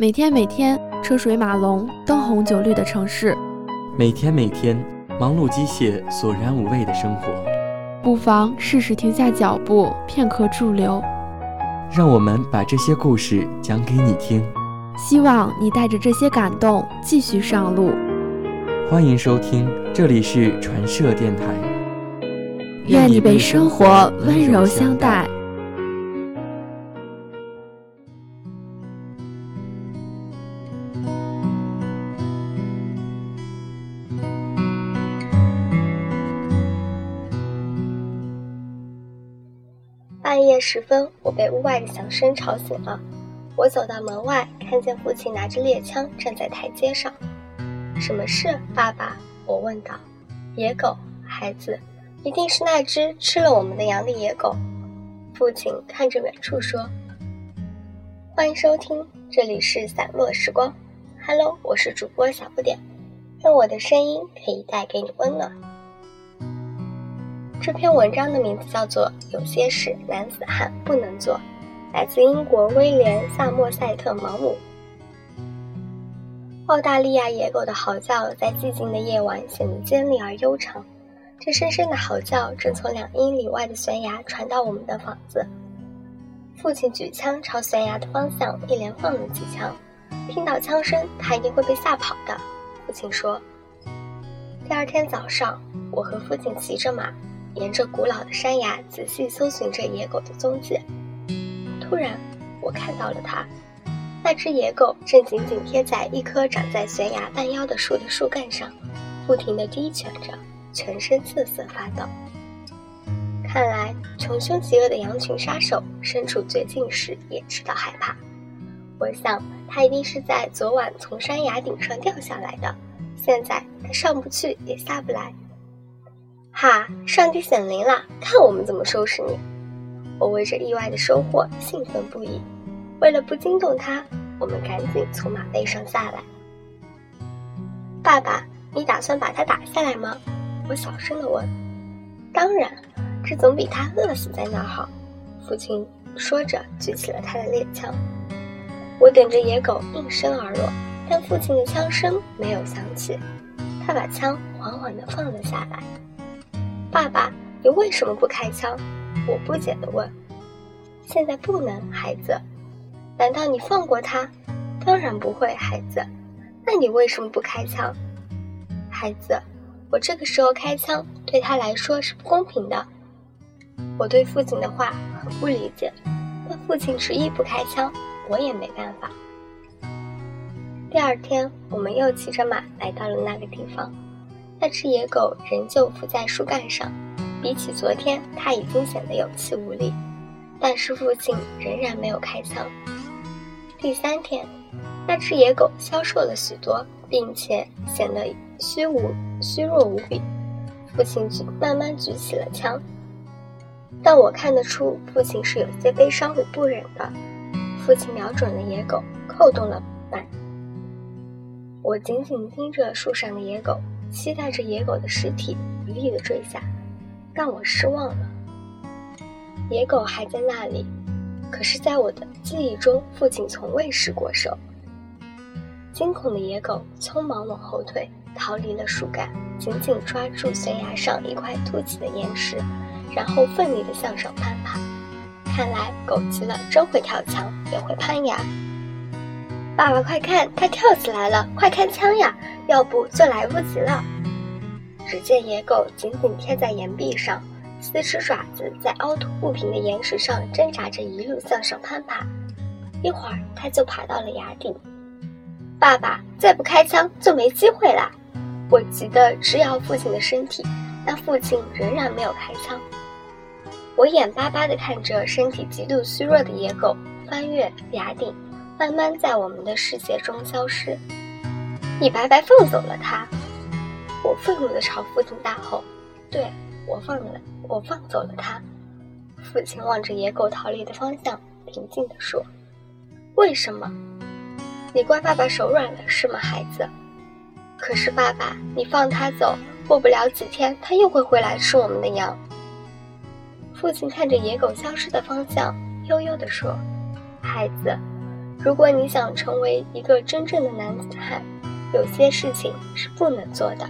每天每天车水马龙、灯红酒绿的城市，每天每天忙碌机械、索然无味的生活，不妨适时停下脚步，片刻驻留。让我们把这些故事讲给你听，希望你带着这些感动继续上路。欢迎收听，这里是传社电台。愿你被生活温柔相待。半夜时分，我被屋外的响声吵醒了。我走到门外，看见父亲拿着猎枪站在台阶上。什么事，爸爸？我问道。野狗，孩子，一定是那只吃了我们的羊的野狗。父亲看着远处说：“欢迎收听，这里是散落时光。Hello，我是主播小不点，愿我的声音可以带给你温暖。”这篇文章的名字叫做《有些事男子汉不能做》，来自英国威廉·萨默塞特·毛姆。澳大利亚野狗的嚎叫在寂静的夜晚显得尖利而悠长，这深深的嚎叫正从两英里外的悬崖传到我们的房子。父亲举枪朝悬崖的方向一连放了几枪，听到枪声，他一定会被吓跑的。父亲说。第二天早上，我和父亲骑着马。沿着古老的山崖仔细搜寻着野狗的踪迹，突然，我看到了它。那只野狗正紧紧贴在一棵长在悬崖半腰的树的树干上，不停地低蜷着，全身瑟瑟发抖。看来，穷凶极恶的羊群杀手身处绝境时也知道害怕。我想，它一定是在昨晚从山崖顶上掉下来的，现在它上不去也下不来。哈！上帝显灵了，看我们怎么收拾你！我为这意外的收获兴奋不已。为了不惊动他，我们赶紧从马背上下来。爸爸，你打算把他打下来吗？我小声地问。当然，这总比他饿死在那儿好。父亲说着，举起了他的猎枪。我等着野狗应声而落，但父亲的枪声没有响起。他把枪缓缓地放了下来。爸爸，你为什么不开枪？我不解地问。现在不能，孩子。难道你放过他？当然不会，孩子。那你为什么不开枪？孩子，我这个时候开枪对他来说是不公平的。我对父亲的话很不理解，但父亲执意不开枪，我也没办法。第二天，我们又骑着马来到了那个地方。那只野狗仍旧伏在树干上，比起昨天，它已经显得有气无力。但是父亲仍然没有开枪。第三天，那只野狗消瘦了许多，并且显得虚无虚弱无比。父亲举慢慢举起了枪，但我看得出父亲是有些悲伤与不忍的。父亲瞄准了野狗，扣动了扳。我紧紧盯着树上的野狗。期待着野狗的尸体一力的坠下，但我失望了。野狗还在那里，可是，在我的记忆中，父亲从未失过手。惊恐的野狗匆忙往后退，逃离了树干，紧紧抓住悬崖上一块凸起的岩石，然后奋力地向上攀爬。看来，狗急了真会跳墙，也会攀崖。爸爸，快看，它跳起来了！快开枪呀！要不就来不及了。只见野狗紧紧贴在岩壁上，四只爪子在凹凸不平的岩石上挣扎着，一路向上攀爬。一会儿，它就爬到了崖顶。爸爸，再不开枪就没机会了！我急得直摇父亲的身体，但父亲仍然没有开枪。我眼巴巴地看着身体极度虚弱的野狗翻越崖顶，慢慢在我们的世界中消失。你白白放走了他！我愤怒地朝父亲大吼：“对我放了，我放走了他。”父亲望着野狗逃离的方向，平静地说：“为什么？你怪爸爸手软了是吗，孩子？可是爸爸，你放他走，过不了几天，他又会回来吃我们的羊。”父亲看着野狗消失的方向，悠悠地说：“孩子。”如果你想成为一个真正的男子汉，有些事情是不能做的。